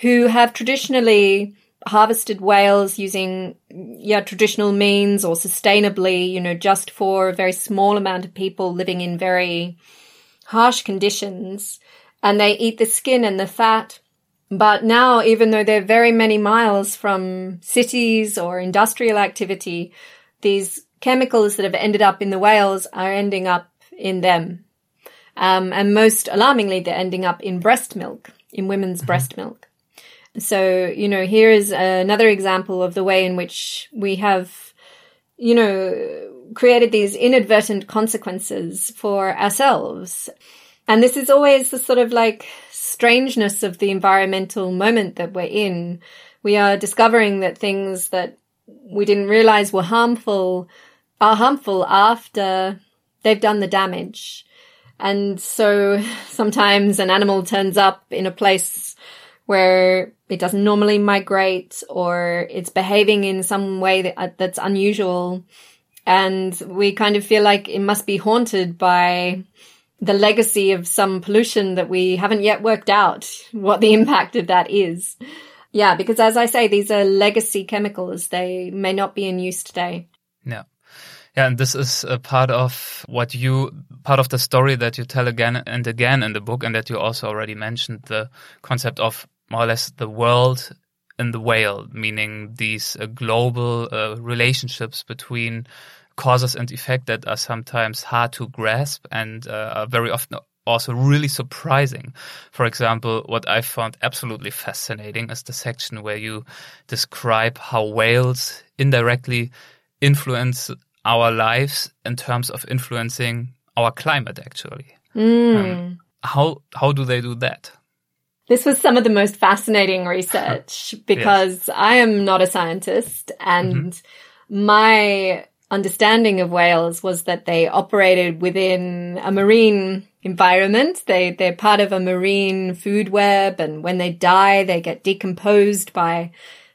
who have traditionally harvested whales using, yeah, traditional means or sustainably, you know, just for a very small amount of people living in very harsh conditions. And they eat the skin and the fat. But now, even though they're very many miles from cities or industrial activity, these chemicals that have ended up in the whales are ending up in them. Um, and most alarmingly, they're ending up in breast milk, in women's mm-hmm. breast milk. So, you know, here is another example of the way in which we have, you know, created these inadvertent consequences for ourselves. And this is always the sort of like strangeness of the environmental moment that we're in. We are discovering that things that we didn't realize were harmful are harmful after they've done the damage. And so sometimes an animal turns up in a place where it doesn't normally migrate or it's behaving in some way that, uh, that's unusual. And we kind of feel like it must be haunted by the legacy of some pollution that we haven't yet worked out what the impact of that is. Yeah, because as I say, these are legacy chemicals. They may not be in use today. Yeah. Yeah, and this is a part of what you, part of the story that you tell again and again in the book, and that you also already mentioned the concept of more or less the world in the whale, meaning these uh, global uh, relationships between causes and effect that are sometimes hard to grasp and uh, are very often also really surprising. For example, what I found absolutely fascinating is the section where you describe how whales indirectly influence our lives in terms of influencing our climate, actually. Mm. Um, how how do they do that? This was some of the most fascinating research because yes. I am not a scientist and mm-hmm. my understanding of whales was that they operated within a marine environment. They, they're part of a marine food web. And when they die, they get decomposed by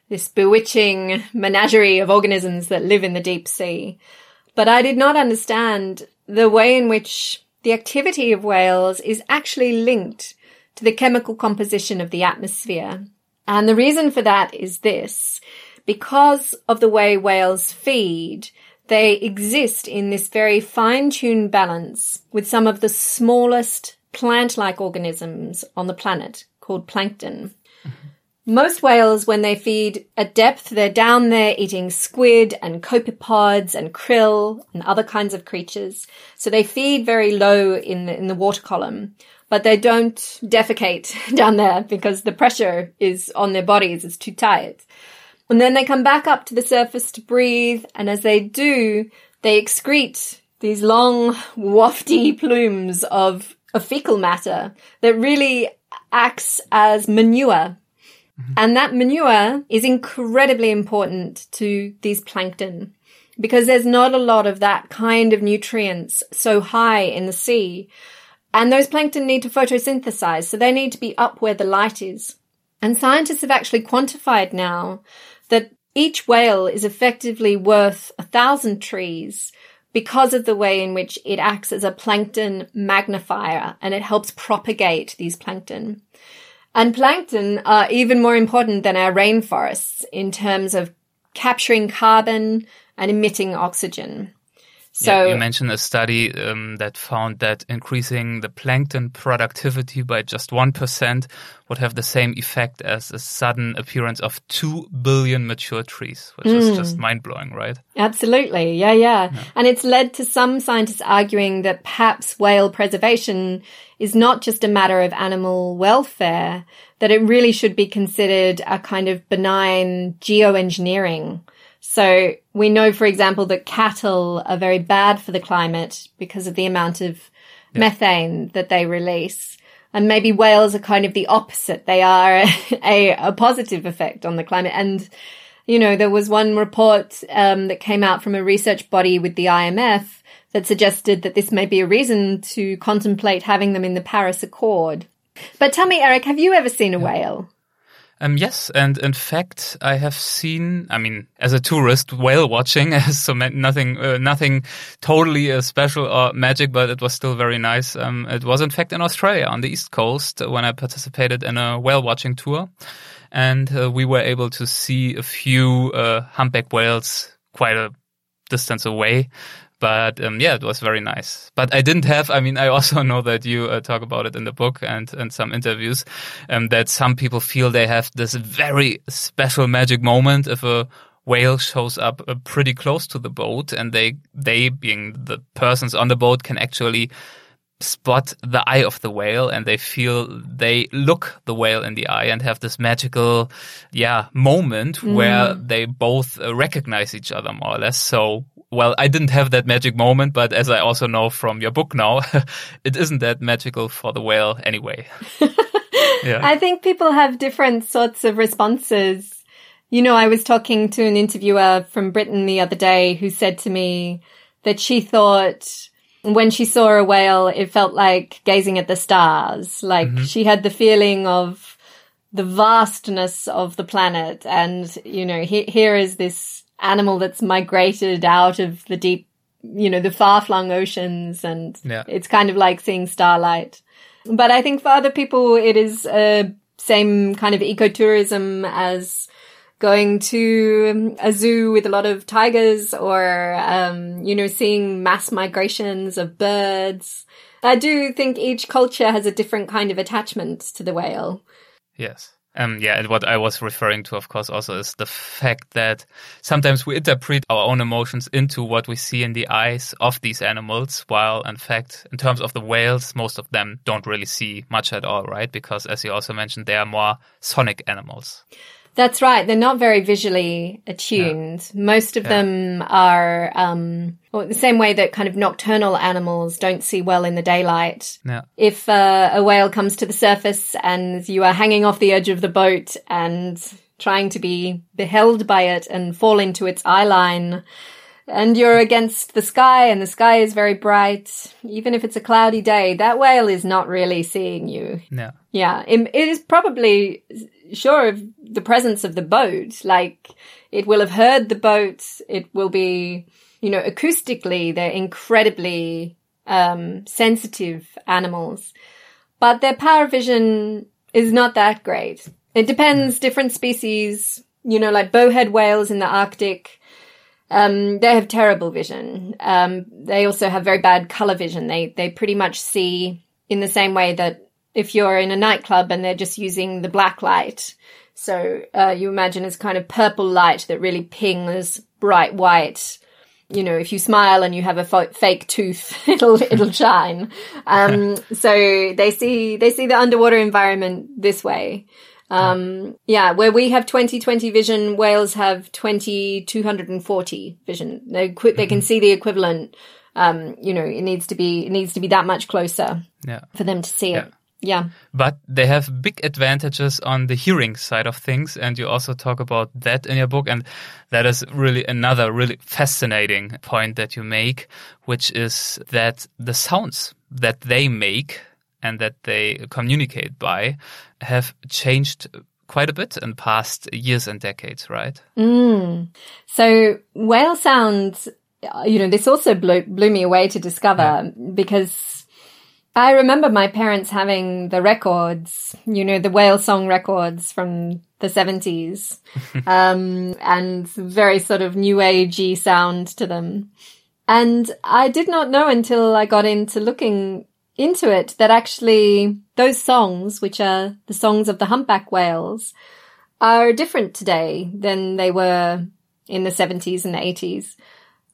this bewitching menagerie of organisms that live in the deep sea. But I did not understand the way in which the activity of whales is actually linked to the chemical composition of the atmosphere. And the reason for that is this. Because of the way whales feed, they exist in this very fine-tuned balance with some of the smallest plant-like organisms on the planet called plankton. Mm-hmm. Most whales, when they feed at depth, they're down there eating squid and copepods and krill and other kinds of creatures. So they feed very low in the, in the water column but they don't defecate down there because the pressure is on their bodies. It's too tight. And then they come back up to the surface to breathe. And as they do, they excrete these long, wafty plumes of, of fecal matter that really acts as manure. Mm-hmm. And that manure is incredibly important to these plankton because there's not a lot of that kind of nutrients so high in the sea. And those plankton need to photosynthesize, so they need to be up where the light is. And scientists have actually quantified now that each whale is effectively worth a thousand trees because of the way in which it acts as a plankton magnifier and it helps propagate these plankton. And plankton are even more important than our rainforests in terms of capturing carbon and emitting oxygen. So yeah, you mentioned a study um, that found that increasing the plankton productivity by just 1% would have the same effect as a sudden appearance of 2 billion mature trees, which mm. is just mind blowing, right? Absolutely. Yeah, yeah, yeah. And it's led to some scientists arguing that perhaps whale preservation is not just a matter of animal welfare, that it really should be considered a kind of benign geoengineering so we know, for example, that cattle are very bad for the climate because of the amount of yeah. methane that they release. And maybe whales are kind of the opposite. They are a, a positive effect on the climate. And, you know, there was one report um, that came out from a research body with the IMF that suggested that this may be a reason to contemplate having them in the Paris Accord. But tell me, Eric, have you ever seen a yeah. whale? Um, yes, and in fact, I have seen. I mean, as a tourist, whale watching, so nothing, uh, nothing totally uh, special or magic, but it was still very nice. Um, it was in fact in Australia on the east coast when I participated in a whale watching tour, and uh, we were able to see a few uh, humpback whales quite a distance away. But um, yeah, it was very nice. But I didn't have. I mean, I also know that you uh, talk about it in the book and and some interviews. Um, that some people feel they have this very special magic moment if a whale shows up uh, pretty close to the boat, and they they being the persons on the boat can actually spot the eye of the whale and they feel they look the whale in the eye and have this magical yeah moment mm. where they both uh, recognize each other more or less so well, I didn't have that magic moment, but as I also know from your book now, it isn't that magical for the whale anyway. yeah. I think people have different sorts of responses. You know, I was talking to an interviewer from Britain the other day who said to me that she thought when she saw a whale, it felt like gazing at the stars. Like mm-hmm. she had the feeling of the vastness of the planet. And, you know, he, here is this animal that's migrated out of the deep, you know, the far flung oceans. And yeah. it's kind of like seeing starlight. But I think for other people, it is a same kind of ecotourism as going to a zoo with a lot of tigers or, um, you know, seeing mass migrations of birds. I do think each culture has a different kind of attachment to the whale. Yes. Um, yeah, and what I was referring to, of course, also is the fact that sometimes we interpret our own emotions into what we see in the eyes of these animals, while in fact, in terms of the whales, most of them don't really see much at all, right? Because as you also mentioned, they are more sonic animals. That's right. They're not very visually attuned. Yeah. Most of yeah. them are, um, well, the same way that kind of nocturnal animals don't see well in the daylight. Yeah. If uh, a whale comes to the surface and you are hanging off the edge of the boat and trying to be beheld by it and fall into its eye line, and you're against the sky and the sky is very bright, even if it's a cloudy day, that whale is not really seeing you. Yeah. Yeah. It is probably sure of the presence of the boat. Like it will have heard the boats. It will be, you know, acoustically, they're incredibly, um, sensitive animals, but their power vision is not that great. It depends, different species, you know, like bowhead whales in the Arctic, um, they have terrible vision. Um, they also have very bad color vision. They, they pretty much see in the same way that if you're in a nightclub and they're just using the black light. So, uh, you imagine it's kind of purple light that really pings bright white. You know, if you smile and you have a fake tooth, it'll, it'll shine. Um, so they see, they see the underwater environment this way. Um, yeah, where we have 2020 vision, whales have 2240 vision. They, they can mm-hmm. see the equivalent. Um, you know, it needs to be, it needs to be that much closer yeah. for them to see yeah. it. Yeah. But they have big advantages on the hearing side of things. And you also talk about that in your book. And that is really another really fascinating point that you make, which is that the sounds that they make and that they communicate by have changed quite a bit in past years and decades, right? Mm. So whale sounds, you know, this also blew, blew me away to discover yeah. because I remember my parents having the records, you know, the whale song records from the 70s, um, and very sort of new agey sound to them. And I did not know until I got into looking into it that actually those songs, which are the songs of the humpback whales, are different today than they were in the 70s and the 80s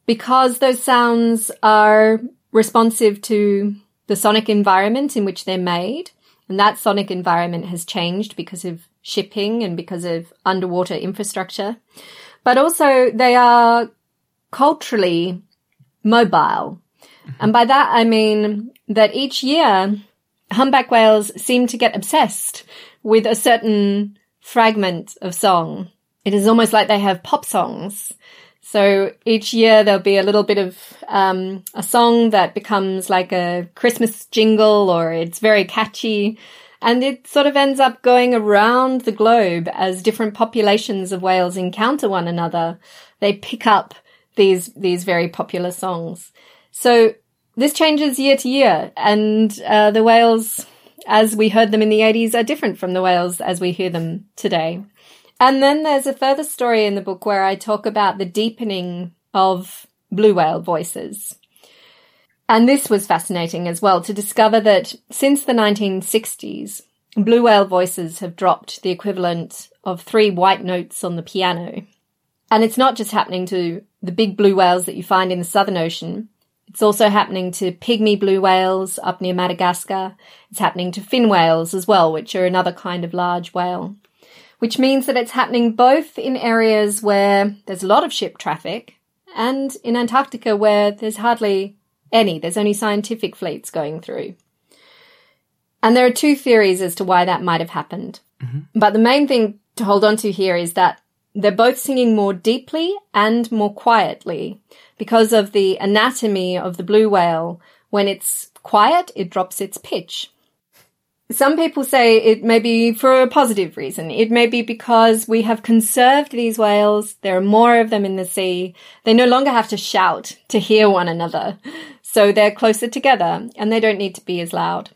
because those sounds are responsive to the sonic environment in which they're made. And that sonic environment has changed because of shipping and because of underwater infrastructure. But also they are culturally mobile. Mm-hmm. And by that I mean that each year humpback whales seem to get obsessed with a certain fragment of song. It is almost like they have pop songs. So each year there'll be a little bit of um, a song that becomes like a Christmas jingle or it's very catchy. And it sort of ends up going around the globe as different populations of whales encounter one another. They pick up these, these very popular songs. So this changes year to year, and uh, the whales, as we heard them in the 80s, are different from the whales as we hear them today. And then there's a further story in the book where I talk about the deepening of blue whale voices. And this was fascinating as well to discover that since the 1960s, blue whale voices have dropped the equivalent of three white notes on the piano. And it's not just happening to the big blue whales that you find in the Southern Ocean. It's also happening to pygmy blue whales up near Madagascar. It's happening to fin whales as well, which are another kind of large whale. Which means that it's happening both in areas where there's a lot of ship traffic and in Antarctica where there's hardly any. There's only scientific fleets going through. And there are two theories as to why that might have happened. Mm-hmm. But the main thing to hold on to here is that they're both singing more deeply and more quietly because of the anatomy of the blue whale. When it's quiet, it drops its pitch. Some people say it may be for a positive reason. It may be because we have conserved these whales. There are more of them in the sea. They no longer have to shout to hear one another. So they're closer together and they don't need to be as loud.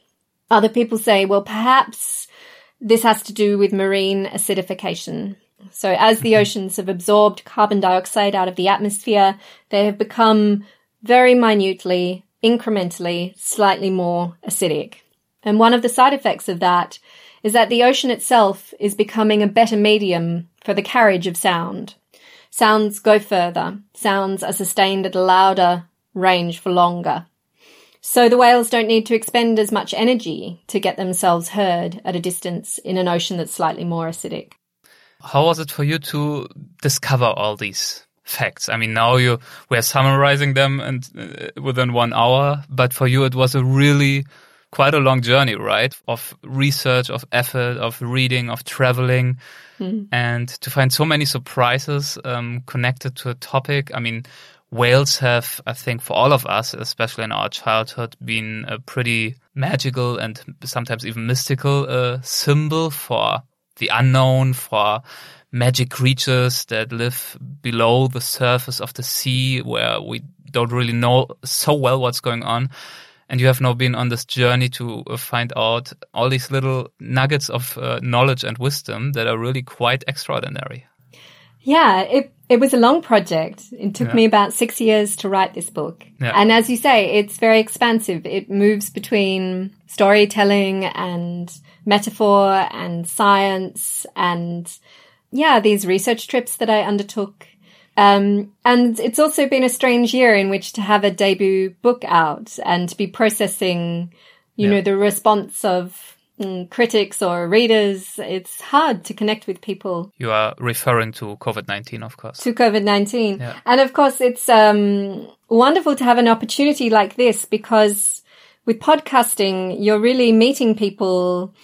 Other people say, well, perhaps this has to do with marine acidification. So as the mm-hmm. oceans have absorbed carbon dioxide out of the atmosphere, they have become very minutely, incrementally, slightly more acidic. And one of the side effects of that is that the ocean itself is becoming a better medium for the carriage of sound. Sounds go further. Sounds are sustained at a louder range for longer. So the whales don't need to expend as much energy to get themselves heard at a distance in an ocean that's slightly more acidic. How was it for you to discover all these facts? I mean, now you we're summarizing them and uh, within one hour, but for you it was a really quite a long journey, right? Of research, of effort, of reading, of traveling, mm. and to find so many surprises um, connected to a topic. I mean, whales have, I think, for all of us, especially in our childhood, been a pretty magical and sometimes even mystical uh, symbol for the unknown, for magic creatures that live below the surface of the sea where we don't really know so well what's going on. And you have now been on this journey to uh, find out all these little nuggets of uh, knowledge and wisdom that are really quite extraordinary. Yeah, it it was a long project. It took yeah. me about six years to write this book. Yeah. And as you say, it's very expansive. It moves between storytelling and metaphor and science and yeah, these research trips that I undertook. Um, and it's also been a strange year in which to have a debut book out and to be processing, you yeah. know, the response of Mm, critics or readers, it's hard to connect with people. You are referring to COVID 19, of course. To COVID 19. Yeah. And of course, it's um, wonderful to have an opportunity like this because with podcasting, you're really meeting people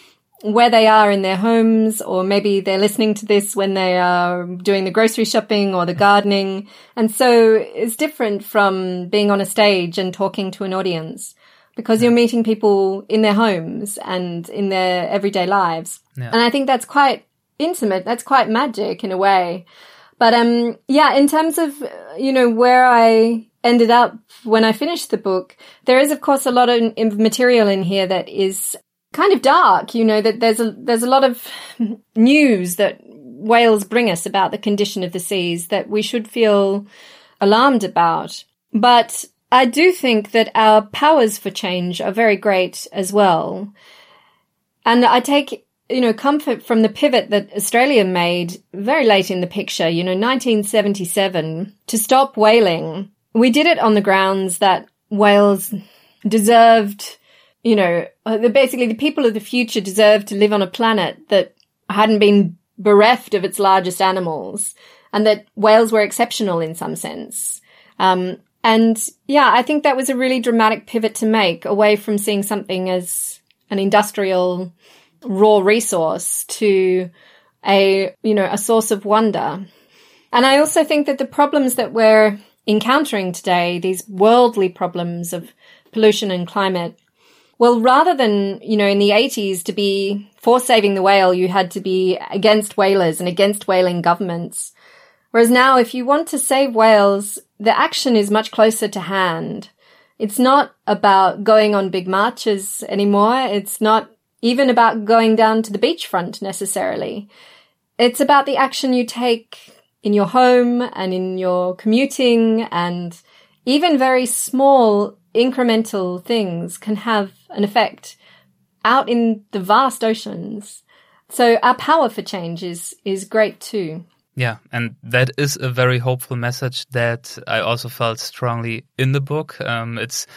where they are in their homes, or maybe they're listening to this when they are doing the grocery shopping or the gardening. And so it's different from being on a stage and talking to an audience because you're meeting people in their homes and in their everyday lives. Yeah. And I think that's quite intimate. That's quite magic in a way. But, um, yeah, in terms of, you know, where I ended up when I finished the book, there is, of course, a lot of material in here that is kind of dark, you know, that there's a, there's a lot of news that whales bring us about the condition of the seas that we should feel alarmed about. But I do think that our powers for change are very great as well. And I take, you know, comfort from the pivot that Australia made very late in the picture, you know, 1977 to stop whaling. We did it on the grounds that whales deserved, you know, uh, basically the people of the future deserved to live on a planet that hadn't been bereft of its largest animals and that whales were exceptional in some sense. Um, and yeah, I think that was a really dramatic pivot to make away from seeing something as an industrial raw resource to a, you know, a source of wonder. And I also think that the problems that we're encountering today, these worldly problems of pollution and climate, well, rather than, you know, in the 80s to be for saving the whale, you had to be against whalers and against whaling governments. Whereas now, if you want to save whales, the action is much closer to hand. It's not about going on big marches anymore. It's not even about going down to the beachfront necessarily. It's about the action you take in your home and in your commuting and even very small incremental things can have an effect out in the vast oceans. So our power for change is, is great too. Yeah, and that is a very hopeful message that I also felt strongly in the book. Um, it's,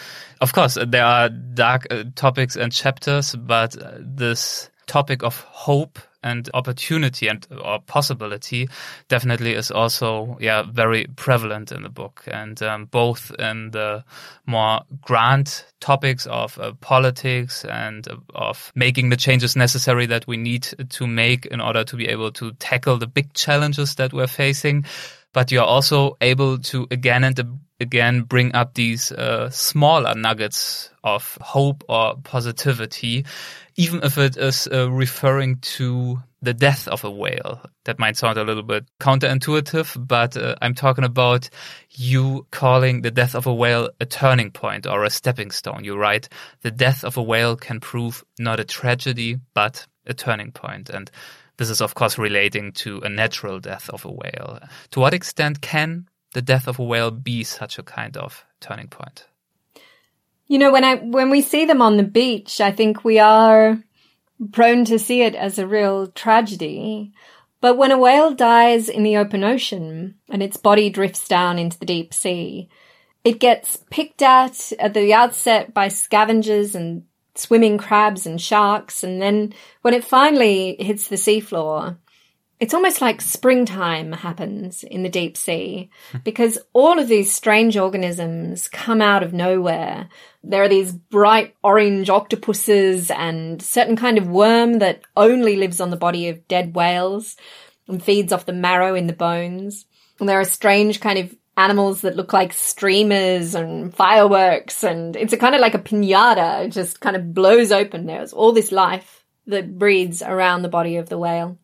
of course, there are dark uh, topics and chapters, but uh, this topic of hope and opportunity and or possibility definitely is also yeah very prevalent in the book. And um, both in the more grand topics of uh, politics and uh, of making the changes necessary that we need to make in order to be able to tackle the big challenges that we're facing. But you're also able to again and again bring up these uh, smaller nuggets of hope or positivity, even if it is uh, referring to the death of a whale. That might sound a little bit counterintuitive, but uh, I'm talking about you calling the death of a whale a turning point or a stepping stone. You write, the death of a whale can prove not a tragedy, but a turning point. And this is, of course, relating to a natural death of a whale. To what extent can the death of a whale be such a kind of turning point? You know, when I, when we see them on the beach, I think we are prone to see it as a real tragedy. But when a whale dies in the open ocean and its body drifts down into the deep sea, it gets picked at at the outset by scavengers and swimming crabs and sharks. And then when it finally hits the seafloor, it's almost like springtime happens in the deep sea hmm. because all of these strange organisms come out of nowhere. There are these bright orange octopuses and certain kind of worm that only lives on the body of dead whales and feeds off the marrow in the bones. And there are strange kind of animals that look like streamers and fireworks and it's a kind of like a pinata. It just kind of blows open. There's all this life that breeds around the body of the whale.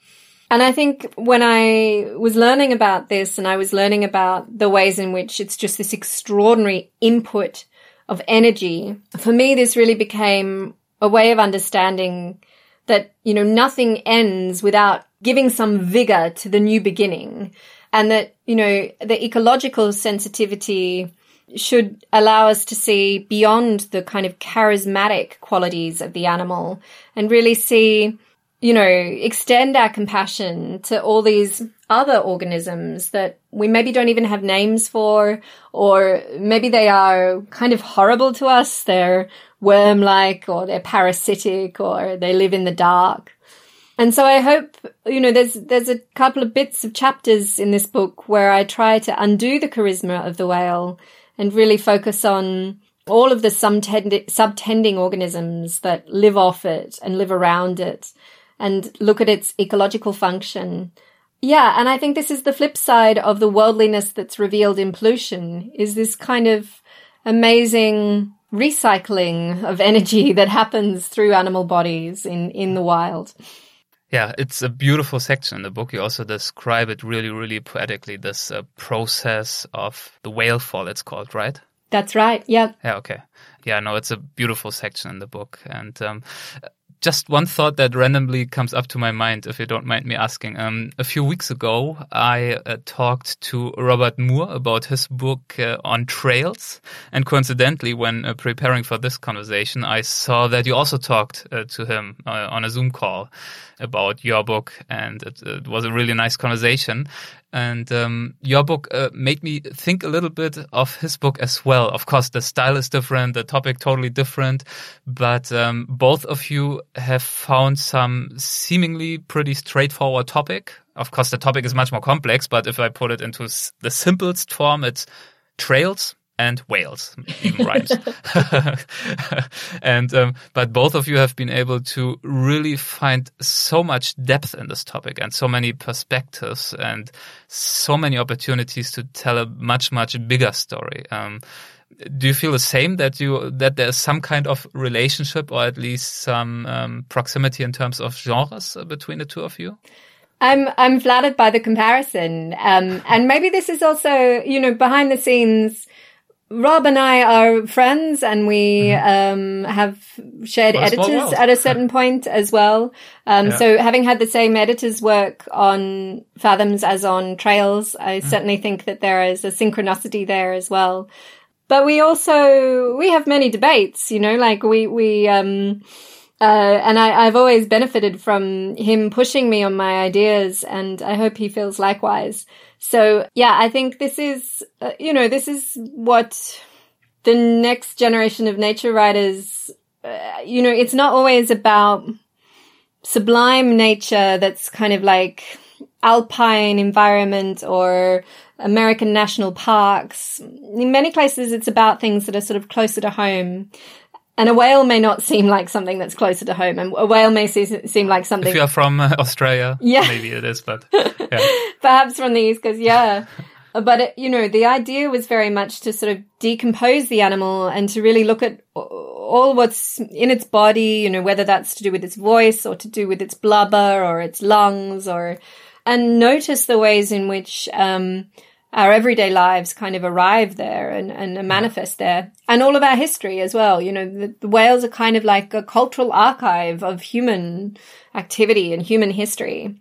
And I think when I was learning about this and I was learning about the ways in which it's just this extraordinary input of energy, for me, this really became a way of understanding that, you know, nothing ends without giving some vigor to the new beginning. And that, you know, the ecological sensitivity should allow us to see beyond the kind of charismatic qualities of the animal and really see you know, extend our compassion to all these other organisms that we maybe don't even have names for, or maybe they are kind of horrible to us. They're worm-like, or they're parasitic, or they live in the dark. And so I hope, you know, there's, there's a couple of bits of chapters in this book where I try to undo the charisma of the whale and really focus on all of the subtending organisms that live off it and live around it and look at its ecological function. Yeah, and I think this is the flip side of the worldliness that's revealed in pollution is this kind of amazing recycling of energy that happens through animal bodies in, in the wild. Yeah, it's a beautiful section in the book. You also describe it really, really poetically, this uh, process of the whale fall, it's called, right? That's right. Yeah. Yeah. Okay. Yeah. No, it's a beautiful section in the book. And, um, just one thought that randomly comes up to my mind, if you don't mind me asking. Um, a few weeks ago, I uh, talked to Robert Moor about his book uh, on trails. And coincidentally, when uh, preparing for this conversation, I saw that you also talked uh, to him uh, on a Zoom call about your book. And it, it was a really nice conversation. And um, your book uh, made me think a little bit of his book as well. Of course, the style is different, the topic totally different, but um, both of you have found some seemingly pretty straightforward topic. Of course, the topic is much more complex, but if I put it into the simplest form, it's trails, and whales, even rhymes. and um, but both of you have been able to really find so much depth in this topic and so many perspectives and so many opportunities to tell a much much bigger story. Um, do you feel the same that you that there's some kind of relationship or at least some um, proximity in terms of genres between the two of you? I'm I'm flattered by the comparison, um, and maybe this is also you know behind the scenes Rob and I are friends and we mm-hmm. um, have shared editors at a certain point as well. Um, yeah. So having had the same editors work on Fathoms as on Trails, I mm. certainly think that there is a synchronicity there as well. But we also, we have many debates, you know, like we, we, um, uh, and I, have always benefited from him pushing me on my ideas and I hope he feels likewise. So yeah, I think this is, uh, you know, this is what the next generation of nature writers, uh, you know, it's not always about sublime nature that's kind of like alpine environment or American national parks. In many places, it's about things that are sort of closer to home. And a whale may not seem like something that's closer to home, and a whale may see, seem like something. If you're from uh, Australia, yeah, maybe it is, but yeah. perhaps from the east coast, yeah. but it, you know, the idea was very much to sort of decompose the animal and to really look at all what's in its body. You know, whether that's to do with its voice or to do with its blubber or its lungs, or and notice the ways in which um, our everyday lives kind of arrive there and, and manifest there. And all of our history as well. You know, the, the whales are kind of like a cultural archive of human activity and human history.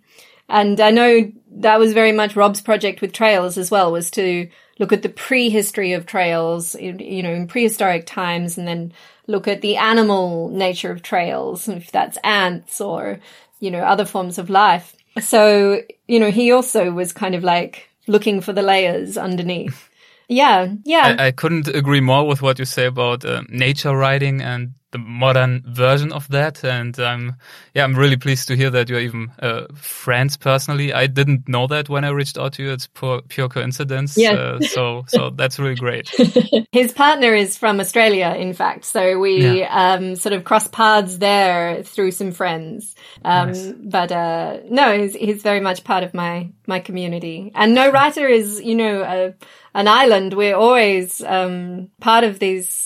And I know that was very much Rob's project with trails as well, was to look at the prehistory of trails, you know, in prehistoric times and then look at the animal nature of trails, if that's ants or, you know, other forms of life. So, you know, he also was kind of like looking for the layers underneath. Yeah, yeah. I, I, couldn't agree more with what you say about uh, nature writing and the modern version of that. And um, yeah, I'm really pleased to hear that you're even uh, friends personally. I didn't know that when I reached out to you. It's pure, pure coincidence. Yeah. Uh, so so that's really great. His partner is from Australia, in fact. So we Yeah. um, sort of crossed paths there through some friends. Um, Nice. But uh, no, he's, he's very much part of my my community. And no writer is, you know, a, an island. We're always um, part of these.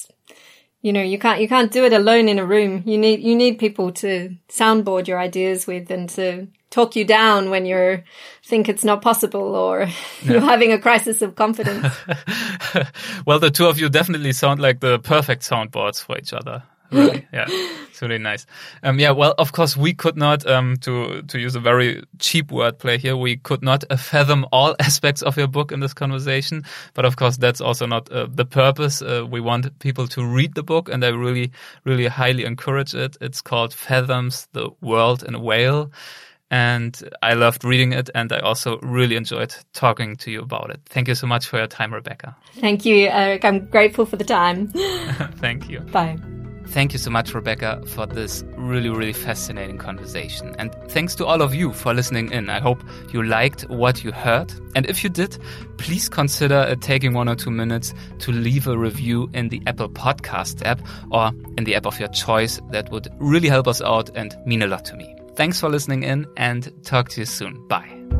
You know, you can't you can't do it alone in a room. You need you need people to soundboard your ideas with and to talk you down when you think it's not possible or you're having a crisis of confidence. well, the two of you definitely sound like the perfect soundboards for each other. Really, yeah, it's really nice. Um, yeah, well, of course, we could not, um, to to use a very cheap wordplay here, we could not uh, fathom all aspects of your book in this conversation. But of course, that's also not uh, the purpose. Uh, we want people to read the book, and I really, really highly encourage it. It's called Fathoms: The World in a Whale. And I loved reading it, and I also really enjoyed talking to you about it. Thank you so much for your time, Rebecca. Thank you, Eric. I'm grateful for the time. Thank you. Bye. Thank you so much, Rebecca, for this really, really fascinating conversation. And thanks to all of you for listening in. I hope you liked what you heard. And if you did, please consider uh, taking one or two minutes to leave a review in the Apple Podcast app or in the app of your choice. That would really help us out and mean a lot to me. Thanks for listening in and talk to you soon. Bye.